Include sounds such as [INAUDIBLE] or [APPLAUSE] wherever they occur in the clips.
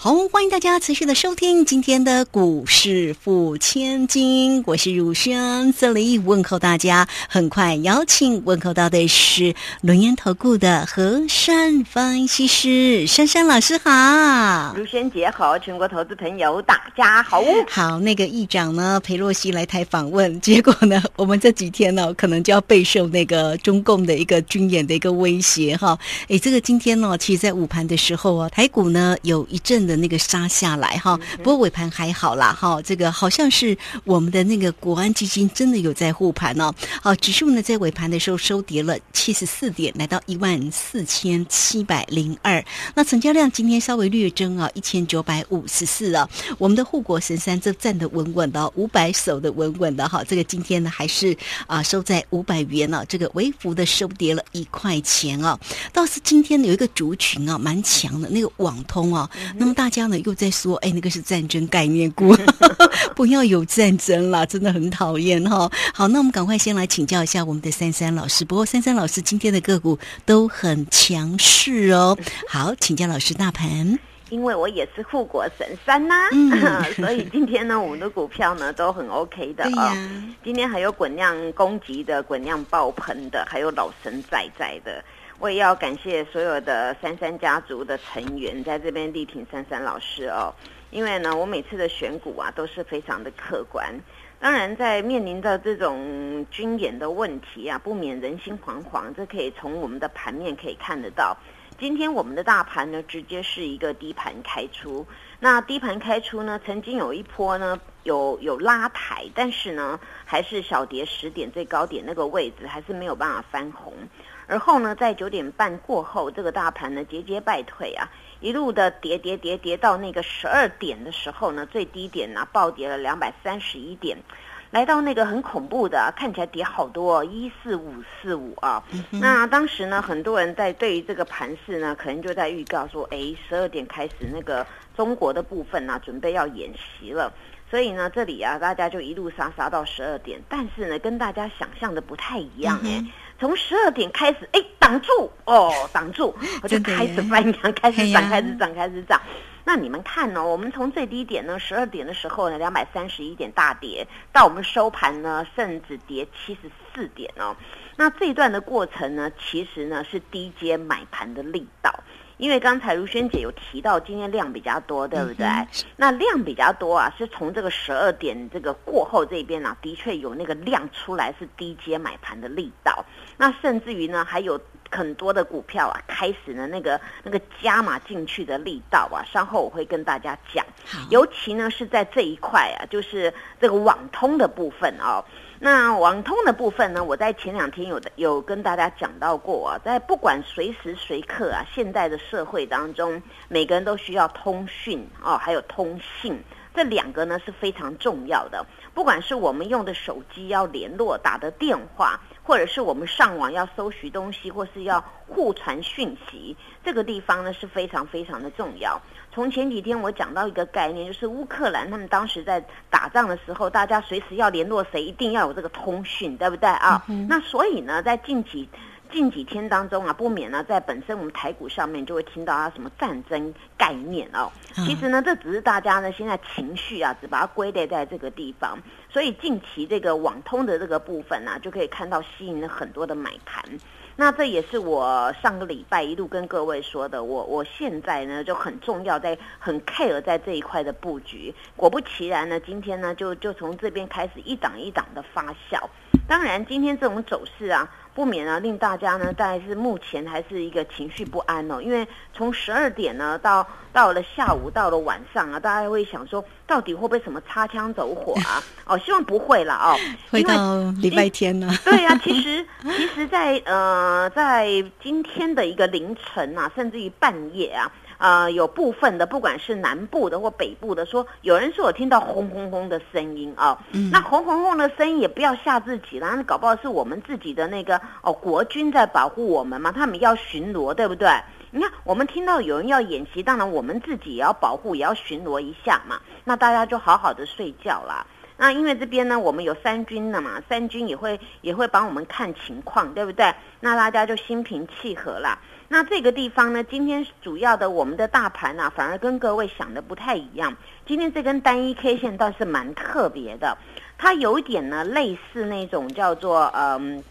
好，欢迎大家持续的收听今天的股市付千金，我是汝轩，这里问候大家。很快邀请问候到的是轮研投顾的何山分析师珊珊老师，好，汝轩姐好，全国投资朋友大家好。好，那个议长呢，裴洛西来台访问，结果呢，我们这几天呢，可能就要备受那个中共的一个军演的一个威胁哈。哎，这个今天呢，其实，在午盘的时候啊，台股呢有一阵。的那个杀下来哈，不过尾盘还好啦哈，这个好像是我们的那个国安基金真的有在护盘哦。好，指数呢在尾盘的时候收跌了七十四点，来到一万四千七百零二。那成交量今天稍微略增啊，一千九百五十四啊。我们的护国神山这站得稳稳的，五百手的稳稳的哈。这个今天呢还是啊收在五百元呢，这个微幅的收跌了一块钱啊。倒是今天有一个族群啊蛮强的，那个网通啊，那么。大家呢又在说，哎，那个是战争概念股，[LAUGHS] 不要有战争啦，真的很讨厌哈。好，那我们赶快先来请教一下我们的珊珊老师。不过珊珊老师今天的个股都很强势哦。好，请教老师大盘，因为我也是护国神山呐，[LAUGHS] 所以今天呢，我们的股票呢都很 OK 的啊。今天还有滚量攻击的，滚量爆棚的，还有老神在在的。我也要感谢所有的三三家族的成员在这边力挺珊珊老师哦，因为呢，我每次的选股啊都是非常的客观。当然，在面临着这种军演的问题啊，不免人心惶惶。这可以从我们的盘面可以看得到。今天我们的大盘呢，直接是一个低盘开出。那低盘开出呢，曾经有一波呢，有有拉抬，但是呢，还是小跌十点，最高点那个位置还是没有办法翻红。而后呢，在九点半过后，这个大盘呢节节败退啊，一路的跌跌跌跌到那个十二点的时候呢，最低点呢暴跌了两百三十一点，来到那个很恐怖的，看起来跌好多，哦一四五四五啊。那当时呢，很多人在对于这个盘势呢，可能就在预告说，哎，十二点开始那个中国的部分呢，准备要演习了。所以呢，这里啊，大家就一路杀杀到十二点，但是呢，跟大家想象的不太一样哎。从十二点开始，哎，挡住哦，[LAUGHS] 挡住，我就开始翻扬，[LAUGHS] 开始涨，开始涨，开始涨。那你们看呢？我们从最低点呢，十二点的时候呢，两百三十一点大跌，到我们收盘呢，甚至跌七十四点哦。那这一段的过程呢，其实呢是低阶买盘的力道。因为刚才如萱姐有提到，今天量比较多，对不对？那量比较多啊，是从这个十二点这个过后这边啊，的确有那个量出来，是低阶买盘的力道。那甚至于呢，还有很多的股票啊，开始呢那个那个加码进去的力道啊，稍后我会跟大家讲。尤其呢是在这一块啊，就是这个网通的部分哦。那网通的部分呢？我在前两天有的有跟大家讲到过啊，在不管随时随刻啊，现代的社会当中，每个人都需要通讯哦，还有通信，这两个呢是非常重要的。不管是我们用的手机要联络、打的电话，或者是我们上网要搜寻东西，或是要互传讯息，这个地方呢是非常非常的重要。从前几天我讲到一个概念，就是乌克兰他们当时在打仗的时候，大家随时要联络谁，一定要有这个通讯，对不对啊？那所以呢，在近几近几天当中啊，不免呢，在本身我们台股上面就会听到啊什么战争概念哦。其实呢，这只是大家呢现在情绪啊，只把它归类在这个地方。所以近期这个网通的这个部分呢，就可以看到吸引了很多的买盘。那这也是我上个礼拜一路跟各位说的，我我现在呢就很重要，在很 care 在这一块的布局。果不其然呢，今天呢就就从这边开始一档一档的发酵。当然，今天这种走势啊。不免啊，令大家呢，大概是目前还是一个情绪不安哦。因为从十二点呢，到到了下午，到了晚上啊，大家会想说，到底会不会什么擦枪走火啊？[LAUGHS] 哦，希望不会了哦。会到礼拜天呢？[LAUGHS] 对呀，其实 [LAUGHS] 其实，在呃，在今天的一个凌晨啊，甚至于半夜啊。呃有部分的，不管是南部的或北部的，说有人说我听到轰轰轰的声音啊，那轰轰轰的声音也不要吓自己啦，那搞不好是我们自己的那个哦国军在保护我们嘛，他们要巡逻，对不对？你看我们听到有人要演习，当然我们自己也要保护，也要巡逻一下嘛，那大家就好好的睡觉啦。那因为这边呢，我们有三军的嘛，三军也会也会帮我们看情况，对不对？那大家就心平气和啦。那这个地方呢，今天主要的我们的大盘呢，反而跟各位想的不太一样。今天这根单一 K 线倒是蛮特别的，它有点呢类似那种叫做嗯。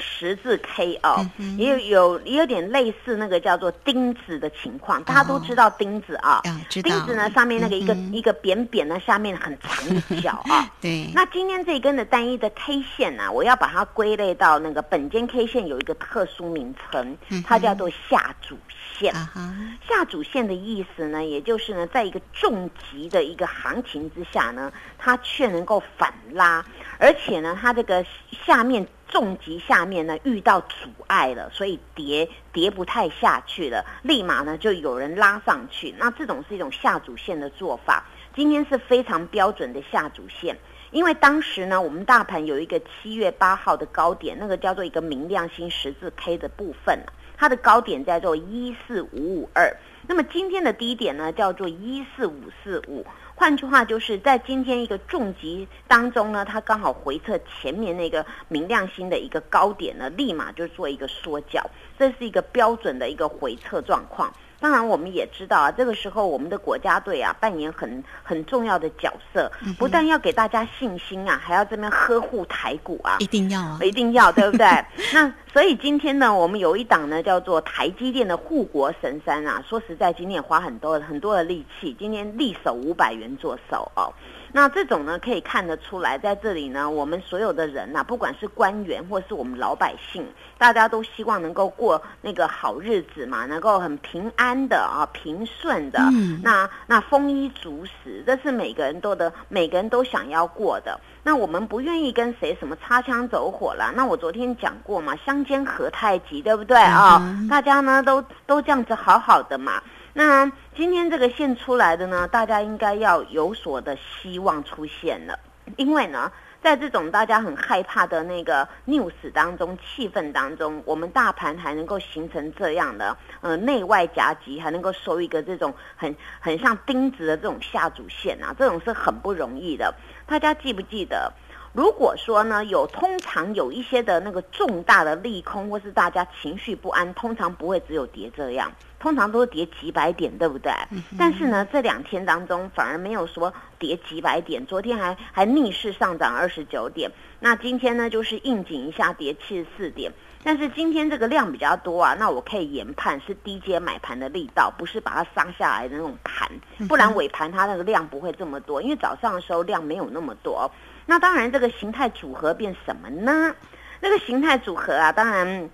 十字 K 哦，也有有也有点类似那个叫做钉子的情况，大家都知道钉子啊，钉子呢上面那个一个一个扁扁的，下面很长的角啊。[LAUGHS] 对。那今天这一根的单一的 K 线呢，我要把它归类到那个本间 K 线有一个特殊名称，它叫做下主线。下主线的意思呢，也就是呢，在一个重级的一个行情之下呢，它却能够反拉，而且呢，它这个下面。重级下面呢遇到阻碍了，所以跌跌不太下去了，立马呢就有人拉上去。那这种是一种下主线的做法，今天是非常标准的下主线。因为当时呢，我们大盘有一个七月八号的高点，那个叫做一个明亮星十字 K 的部分它的高点在做一四五五二。那么今天的低点呢叫做一四五四五。换句话就是在今天一个重击当中呢，它刚好回测前面那个明亮星的一个高点呢，立马就做一个缩脚，这是一个标准的一个回撤状况。当然，我们也知道啊，这个时候我们的国家队啊扮演很很重要的角色，不但要给大家信心啊，还要这边呵护台股啊，一定要啊，一定要，对不对？[LAUGHS] 那所以今天呢，我们有一档呢叫做台积电的护国神山啊，说实在，今天也花很多很多的力气，今天力守五百元做手哦。那这种呢，可以看得出来，在这里呢，我们所有的人呐，不管是官员或是我们老百姓，大家都希望能够过那个好日子嘛，能够很平安的啊，平顺的，那那丰衣足食，这是每个人都的，每个人都想要过的。那我们不愿意跟谁什么擦枪走火啦。那我昨天讲过嘛，相煎何太急，对不对啊？大家呢都都这样子好好的嘛。那今天这个线出来的呢，大家应该要有所的希望出现了，因为呢，在这种大家很害怕的那个 news 当中，气氛当中，我们大盘还能够形成这样的，呃，内外夹击，还能够收一个这种很很像钉子的这种下主线啊，这种是很不容易的。大家记不记得？如果说呢，有通常有一些的那个重大的利空，或是大家情绪不安，通常不会只有跌这样。通常都是跌几百点，对不对？但是呢，这两天当中反而没有说跌几百点，昨天还还逆势上涨二十九点，那今天呢就是应景一下跌七十四点。但是今天这个量比较多啊，那我可以研判是低阶买盘的力道，不是把它杀下来的那种盘，不然尾盘它那个量不会这么多，因为早上的时候量没有那么多。那当然这个形态组合变什么呢？那个形态组合啊，当然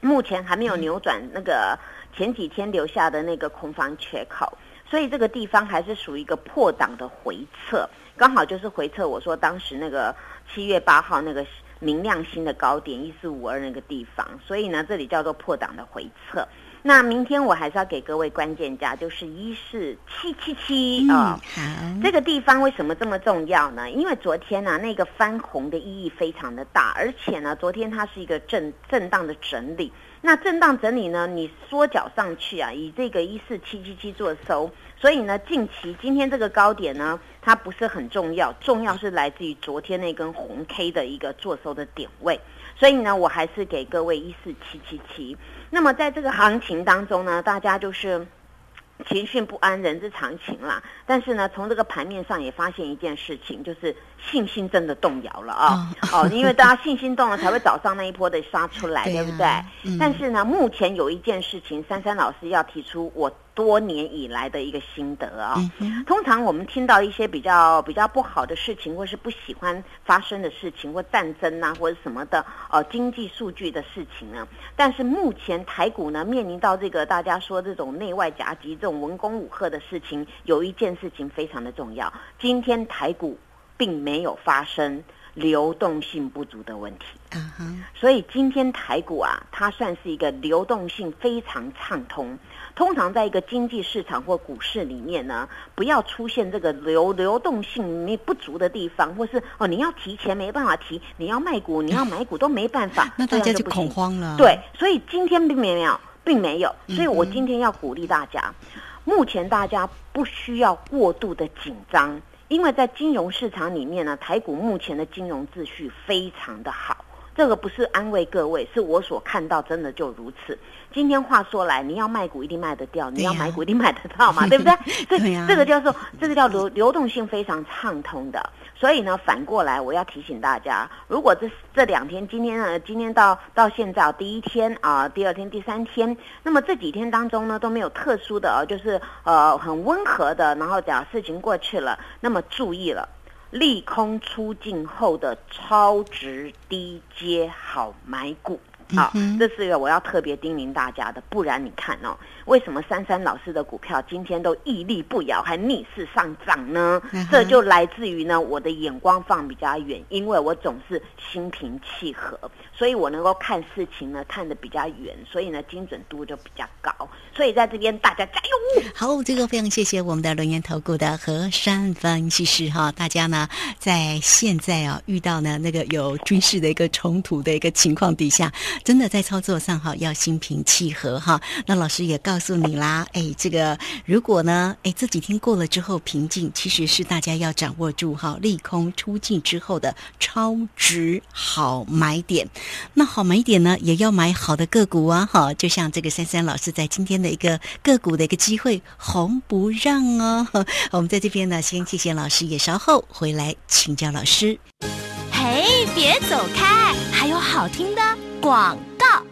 目前还没有扭转那个。前几天留下的那个空方缺口，所以这个地方还是属于一个破档的回撤，刚好就是回撤。我说当时那个七月八号那个明亮星的高点一四五二那个地方，所以呢，这里叫做破档的回撤。那明天我还是要给各位关键价，就是一四七七七啊。好，这个地方为什么这么重要呢？因为昨天呢，那个翻红的意义非常的大，而且呢，昨天它是一个震震荡的整理。那震荡整理呢？你缩脚上去啊，以这个一四七七七做收，所以呢，近期今天这个高点呢，它不是很重要，重要是来自于昨天那根红 K 的一个做收的点位，所以呢，我还是给各位一四七七七。那么在这个行情当中呢，大家就是。情绪不安，人之常情啦。但是呢，从这个盘面上也发现一件事情，就是信心真的动摇了啊！哦，因为大家信心动了，才会早上那一波的杀出来，[LAUGHS] 对不对？但是呢，目前有一件事情，珊珊老师要提出我。多年以来的一个心得啊，通常我们听到一些比较比较不好的事情，或是不喜欢发生的事情，或战争啊，或者什么的，呃，经济数据的事情呢。但是目前台股呢，面临到这个大家说这种内外夹击、这种文攻武赫的事情，有一件事情非常的重要。今天台股并没有发生流动性不足的问题。嗯哼，所以今天台股啊，它算是一个流动性非常畅通。通常在一个经济市场或股市里面呢，不要出现这个流流动性你不足的地方，或是哦你要提钱没办法提，你要卖股你要买股都没办法，[LAUGHS] 那大家就恐慌了。对，所以今天并没有，并没有，所以我今天要鼓励大家，目前大家不需要过度的紧张，因为在金融市场里面呢，台股目前的金融秩序非常的好，这个不是安慰各位，是我所看到真的就如此。今天话说来，你要卖股一定卖得掉，你要买股一定买得到嘛，[LAUGHS] 对不对？所以这个叫做这个叫流流动性非常畅通的。所以呢，反过来我要提醒大家，如果这这两天，今天呢，今天到到现在第一天啊，第二天、第三天，那么这几天当中呢都没有特殊的啊，就是呃很温和的，然后讲事情过去了，那么注意了，利空出尽后的超值低阶好买股。好，这是一个我要特别叮咛大家的，不然你看哦，为什么珊珊老师的股票今天都屹立不摇，还逆势上涨呢？这就来自于呢，我的眼光放比较远，因为我总是心平气和。所以我能够看事情呢，看得比较远，所以呢，精准度就比较高。所以在这边大家加油！好，这个非常谢谢我们的轮研投顾的何山分析师哈。大家呢，在现在啊遇到呢那个有军事的一个冲突的一个情况底下，真的在操作上哈要心平气和哈。那老师也告诉你啦，哎，这个如果呢，哎这几天过了之后平静，其实是大家要掌握住哈利空出尽之后的超值好买点。那好买点呢，也要买好的个股啊！哈，就像这个珊珊老师在今天的一个个股的一个机会，红不让哦。[LAUGHS] 我们在这边呢，先谢谢老师，也稍后回来请教老师。嘿，别走开，还有好听的广告。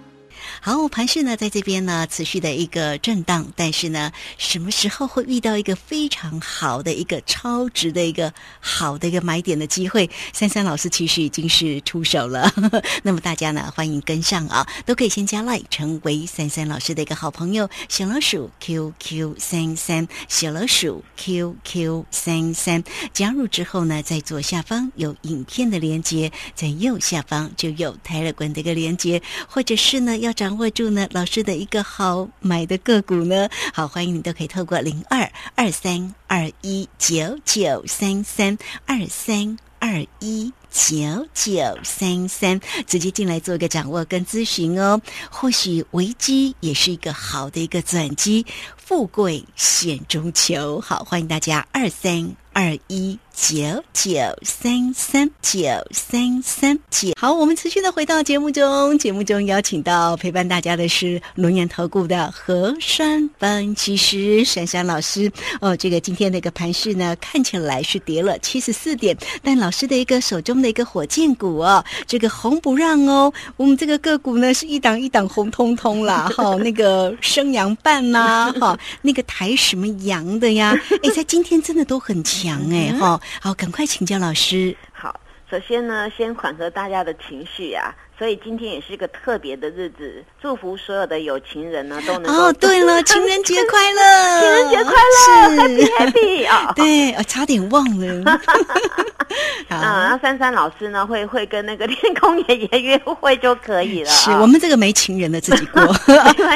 好，盘市呢，在这边呢，持续的一个震荡，但是呢，什么时候会遇到一个非常好的一个超值的一个好的一个买点的机会？珊珊老师其实已经是出手了，[LAUGHS] 那么大家呢，欢迎跟上啊，都可以先加 like 成为珊珊老师的一个好朋友，小老鼠 QQ 三三，小老鼠 QQ 三三，加入之后呢，在左下方有影片的连接，在右下方就有泰勒管的一个连接，或者是呢，要找。握住呢，老师的一个好买的个股呢，好欢迎你都可以透过零二二三二一九九三三二三二一九九三三直接进来做一个掌握跟咨询哦。或许危机也是一个好的一个转机，富贵险中求。好，欢迎大家二三二一。九九三三九三三九，好，我们持续的回到节目中。节目中邀请到陪伴大家的是龙岩投顾的何山分析师珊珊老师。哦，这个今天的一个盘势呢，看起来是跌了七十四点，但老师的一个手中的一个火箭股哦，这个红不让哦。我们这个个股呢，是一档一档红彤彤啦，[LAUGHS] 哈，那个升阳半呐，哈，那个抬什么阳的呀？哎，在今天真的都很强哎，哈。好，赶快请教老师。好，首先呢，先缓和大家的情绪啊。所以今天也是一个特别的日子，祝福所有的有情人呢都能哦。对了，情人节快乐！[LAUGHS] 情人节快乐，Happy Happy 啊！[LAUGHS] 对，差点忘了。[LAUGHS] 啊，那珊珊老师呢会会跟那个天空爷爷约会就可以了。是我们这个没情人的自己过，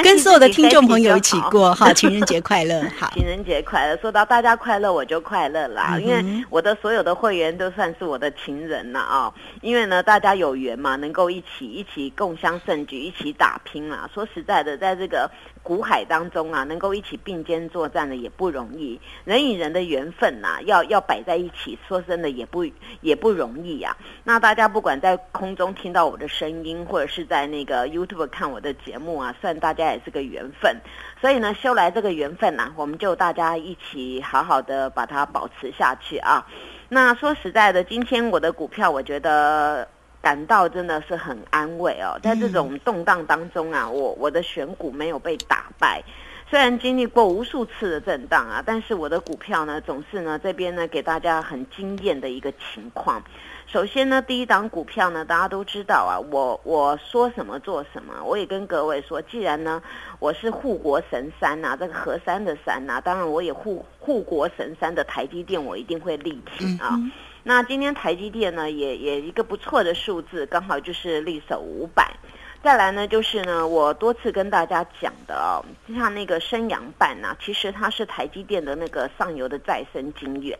跟所有的听众朋友一起过哈。情人节快乐，好，情人节快乐。说到大家快乐，我就快乐啦，因为我的所有的会员都算是我的情人了啊。因为呢，大家有缘嘛，能够一起。一起共襄盛举，一起打拼啊！说实在的，在这个股海当中啊，能够一起并肩作战的也不容易。人与人的缘分呐，要要摆在一起，说真的也不也不容易呀。那大家不管在空中听到我的声音，或者是在那个 YouTube 看我的节目啊，算大家也是个缘分。所以呢，修来这个缘分呐，我们就大家一起好好的把它保持下去啊。那说实在的，今天我的股票，我觉得。感到真的是很安慰哦，在这种动荡当中啊，我我的选股没有被打败，虽然经历过无数次的震荡啊，但是我的股票呢，总是呢这边呢给大家很惊艳的一个情况。首先呢，第一档股票呢，大家都知道啊，我我说什么做什么，我也跟各位说，既然呢我是护国神山呐，这个河山的山呐，当然我也护护国神山的台积电，我一定会力挺啊。那今天台积电呢，也也一个不错的数字，刚好就是力守五百。再来呢，就是呢，我多次跟大家讲的哦，就像那个升阳半呐，其实它是台积电的那个上游的再生晶圆。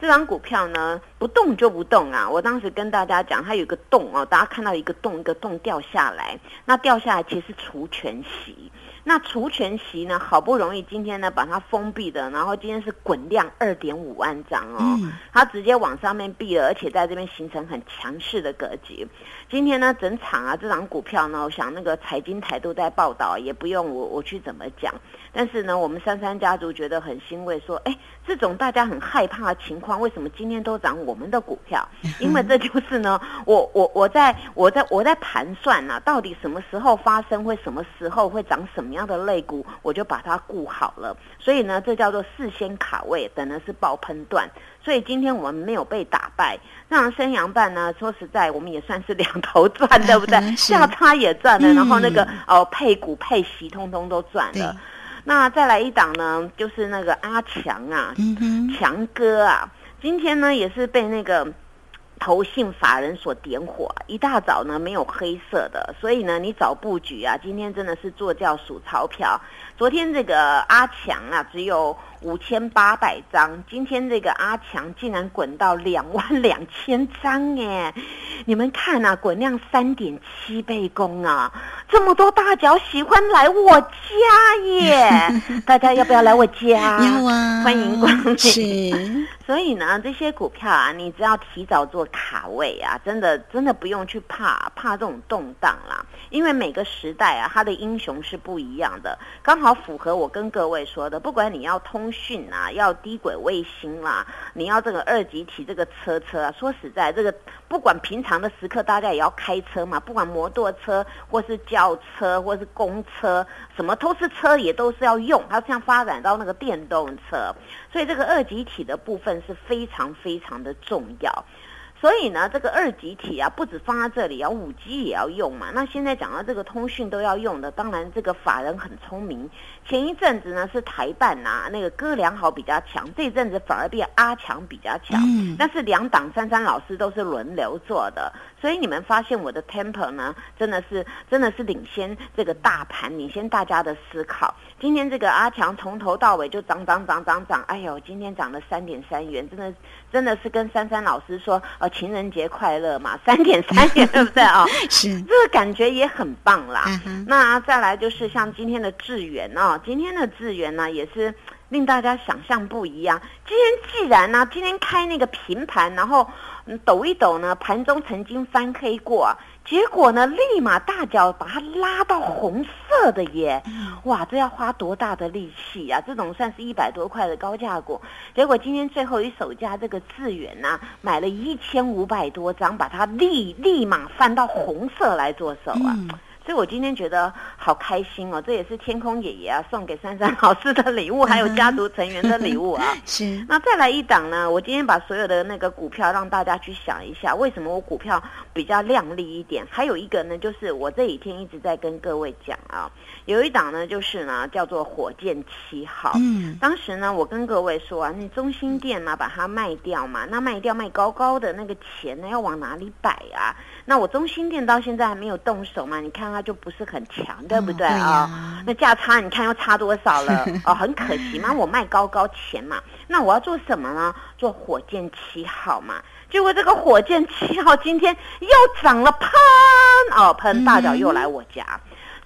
这张股票呢，不动就不动啊！我当时跟大家讲，它有个洞哦，大家看到一个洞一个洞掉下来，那掉下来其实除权息。那除权息呢？好不容易今天呢把它封闭的，然后今天是滚量二点五万张哦，它直接往上面闭了，而且在这边形成很强势的格局。今天呢整场啊这张股票呢，我想那个财经台都在报道，也不用我我去怎么讲。但是呢，我们三三家族觉得很欣慰，说哎，这种大家很害怕的情况，为什么今天都涨我们的股票？[LAUGHS] 因为这就是呢，我我我在我在我在盘算呢，到底什么时候发生，会什么时候会涨什么。什么样的肋骨，我就把它顾好了。所以呢，这叫做事先卡位，等的是爆喷段。所以今天我们没有被打败。那升阳半呢？说实在，我们也算是两头赚，[LAUGHS] 对不对？价差也赚了，然后那个哦配股配息，通通都赚了。那再来一档呢，就是那个阿强啊，强哥啊，今天呢也是被那个。投信法人所点火，一大早呢没有黑色的，所以呢你早布局啊，今天真的是坐轿数钞票。昨天这个阿强啊只有五千八百张，今天这个阿强竟然滚到两万两千张哎！你们看啊，滚量三点七倍功啊，这么多大脚喜欢来我家耶！[LAUGHS] 大家要不要来我家？要啊，欢迎光临。[LAUGHS] 所以呢，这些股票啊，你只要提早做卡位啊，真的真的不用去怕怕这种动荡啦。因为每个时代啊，它的英雄是不一样的，刚好符合我跟各位说的。不管你要通讯啊，要低轨卫星啦，你要这个二级体这个车车啊，说实在，这个不管平常的时刻，大家也要开车嘛，不管摩托车或是轿车或是公车，什么都是车，也都是要用。它像发展到那个电动车，所以这个二级体的部分。是非常非常的重要，所以呢，这个二级体啊，不止放在这里啊，五 G 也要用嘛。那现在讲到这个通讯都要用的，当然这个法人很聪明。前一阵子呢是台办呐，那个哥良好比较强，这一阵子反而变阿强比较强。嗯，但是两党三三老师都是轮流做的，所以你们发现我的 temper 呢，真的是真的是领先这个大盘，领先大家的思考。今天这个阿强从头到尾就涨涨涨涨涨，哎呦，今天涨了三点三元，真的真的是跟珊珊老师说，呃，情人节快乐嘛，[LAUGHS] 三点三元，对不对啊？[LAUGHS] 是，这个感觉也很棒啦。那再来就是像今天的智源哦，今天的智源呢也是令大家想象不一样。今天既然呢，今天开那个平盘，然后抖一抖呢，盘中曾经翻黑过。结果呢，立马大脚把它拉到红色的耶！哇，这要花多大的力气啊！这种算是一百多块的高价股，结果今天最后一手价这个致远呐，买了一千五百多张，把它立立马翻到红色来做手啊！所以我今天觉得好开心哦，这也是天空爷爷啊送给珊珊老师的礼物，[LAUGHS] 还有家族成员的礼物啊。[LAUGHS] 是。那再来一档呢？我今天把所有的那个股票让大家去想一下，为什么我股票比较亮丽一点？还有一个呢，就是我这几天一直在跟各位讲啊，有一档呢，就是呢叫做火箭七号。嗯。当时呢，我跟各位说啊，那中心店呢把它卖掉嘛，那卖掉卖高高的那个钱呢要往哪里摆啊？那我中心店到现在还没有动手嘛？你看它就不是很强，对不对啊？那价差你看又差多少了？[LAUGHS] 哦，很可惜嘛，我卖高高钱嘛。那我要做什么呢？做火箭七号嘛。结果这个火箭七号今天又涨了，喷哦，喷大脚又来我家。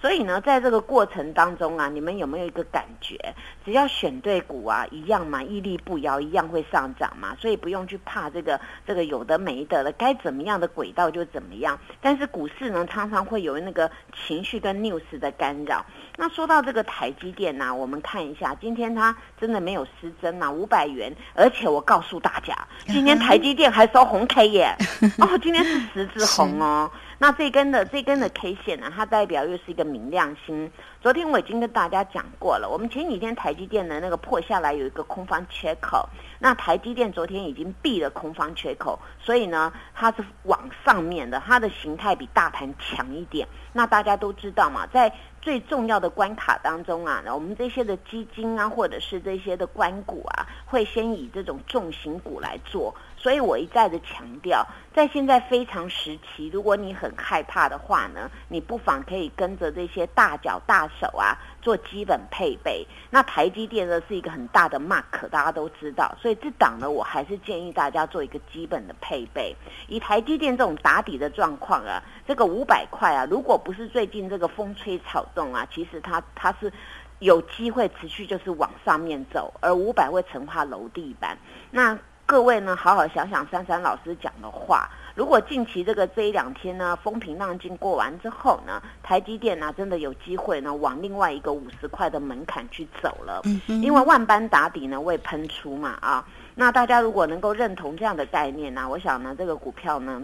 所以呢，在这个过程当中啊，你们有没有一个感觉？只要选对股啊，一样嘛，屹立不摇，一样会上涨嘛。所以不用去怕这个这个有的没的了，该怎么样的轨道就怎么样。但是股市呢，常常会有那个情绪跟 news 的干扰。那说到这个台积电呢，我们看一下，今天它真的没有失真呐，五百元。而且我告诉大家，[LAUGHS] 今天台积电还收红 K 耶，[LAUGHS] 哦，今天是十字红哦。那这根的这根的 K 线呢，它代表又是一个明亮星。昨天我已经跟大家讲过了，我们前几天台积电的那个破下来有一个空方缺口，那台积电昨天已经闭了空方缺口，所以呢，它是往上面的，它的形态比大盘强一点。那大家都知道嘛，在最重要的关卡当中啊，我们这些的基金啊，或者是这些的关股啊，会先以这种重型股来做。所以我一再的强调，在现在非常时期，如果你很害怕的话呢，你不妨可以跟着这些大脚大手啊做基本配备。那台积电呢是一个很大的 mark，大家都知道，所以这档呢，我还是建议大家做一个基本的配备。以台积电这种打底的状况啊，这个五百块啊，如果不是最近这个风吹草动啊，其实它它是。有机会持续就是往上面走，而五百会成化楼地板。那各位呢，好好想想珊珊老师讲的话。如果近期这个这一两天呢，风平浪静过完之后呢，台积电呢真的有机会呢往另外一个五十块的门槛去走了。嗯因为万般打底呢未喷出嘛啊。那大家如果能够认同这样的概念呢，我想呢这个股票呢。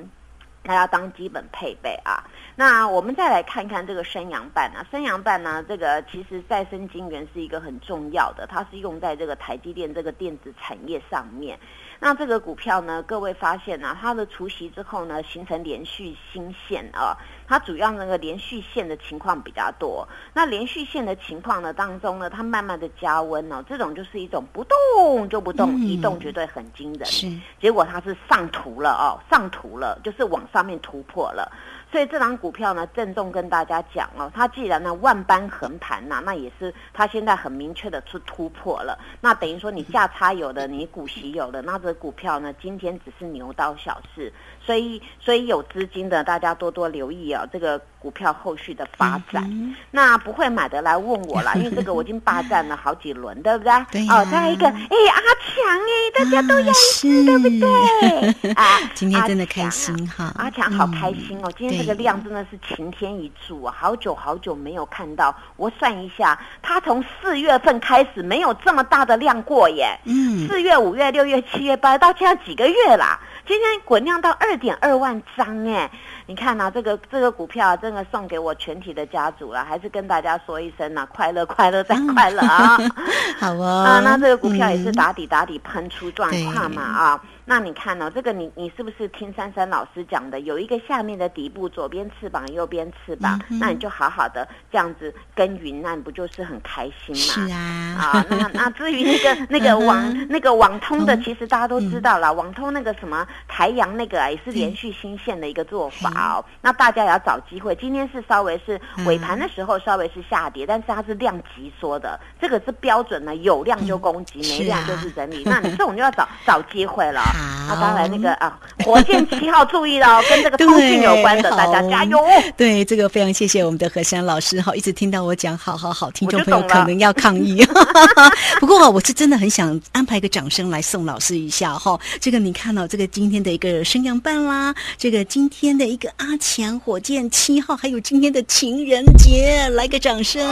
它要当基本配备啊，那我们再来看看这个升阳半啊，升阳半呢，这个其实再生晶圆是一个很重要的，它是用在这个台积电这个电子产业上面。那这个股票呢，各位发现呢，它的除息之后呢，形成连续新线啊，它主要那个连续线的情况比较多。那连续线的情况呢当中呢，它慢慢的加温哦，这种就是一种不动就不动，一动绝对很惊人。是，结果它是上图了哦，上图了，就是往上面突破了。所以这档股票呢，郑重跟大家讲哦，它既然呢万般横盘呐，那也是它现在很明确的出突破了。那等于说你价差有的，你股息有的，那这股票呢，今天只是牛刀小试。所以，所以有资金的大家多多留意哦，这个股票后续的发展。那不会买的来问我啦，[LAUGHS] 因为这个我已经霸占了好几轮，对不对？对哦，再一个，哎，阿强哎，大家都要吃，对不对？[LAUGHS] 啊，今天真的开心哈，阿强好开心哦，今天这个量真的是晴天一柱啊，好久好久没有看到。我算一下，他从四月份开始没有这么大的量过耶。嗯，四月、五月、六月、七月、八月，到现在几个月啦？今天滚量到二点二万张哎，你看呐，这个这个股票真的送给我全体的家族了，还是跟大家说一声呐，快乐快乐再快乐啊！[LAUGHS] 好哦，啊，那这个股票也是打底打底喷出状况嘛啊。那你看哦，这个你你是不是听珊珊老师讲的？有一个下面的底部，左边翅膀，右边翅膀，那你就好好的这样子耕耘，那你不就是很开心嘛？是啊，啊，那那至于那个 [LAUGHS] 那个网那个网通的，其实大家都知道了，网通那个什么台阳那个也是连续新线的一个做法哦。那大家也要找机会，今天是稍微是尾盘的时候稍微是下跌，但是它是量级缩的，这个是标准的，有量就攻击，没量就是整理。那你这种就要找找机会了。那当然，那个啊，火箭七号注意了，[LAUGHS] 跟这个通讯有关的，大家加油。对，这个非常谢谢我们的何山老师哈，一直听到我讲，好好好，听众朋友可能要抗议。[LAUGHS] 不过我是真的很想安排一个掌声来送老师一下哈。这个你看到这个今天的一个升阳半啦，这个今天的一个阿强火箭七号，还有今天的情人节，来个掌声。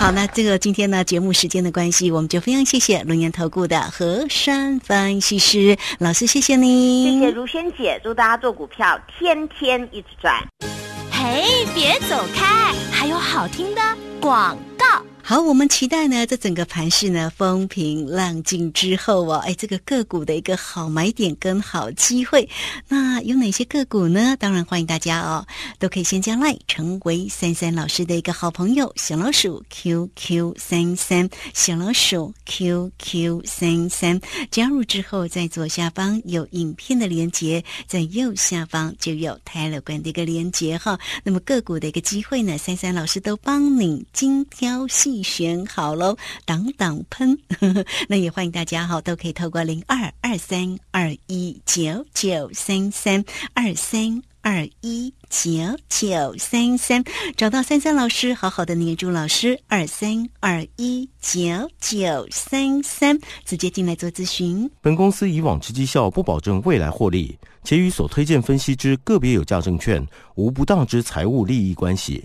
好，那这个今天呢，节目时间的关系，我们就非常谢谢龙岩投顾的何山分析师老师，谢谢你，谢谢如萱姐，祝大家做股票天天一直赚。嘿，别走开，还有好听的广告。好，我们期待呢，这整个盘市呢风平浪静之后哦，哎，这个个股的一个好买点跟好机会，那有哪些个股呢？当然欢迎大家哦，都可以先加 line 成为三三老师的一个好朋友，小老鼠 QQ 三三，小老鼠 QQ 三三，加入之后在左下方有影片的连接，在右下方就有泰勒管的一个连接哈。那么个股的一个机会呢，三三老师都帮你精挑细。选好喽，挡挡喷，[LAUGHS] 那也欢迎大家哈，都可以透过零二二三二一九九三三二三二一九九三三找到三三老师，好好的黏住老师，二三二一九九三三直接进来做咨询。本公司以往之绩效不保证未来获利，且与所推荐分析之个别有价证券无不当之财务利益关系。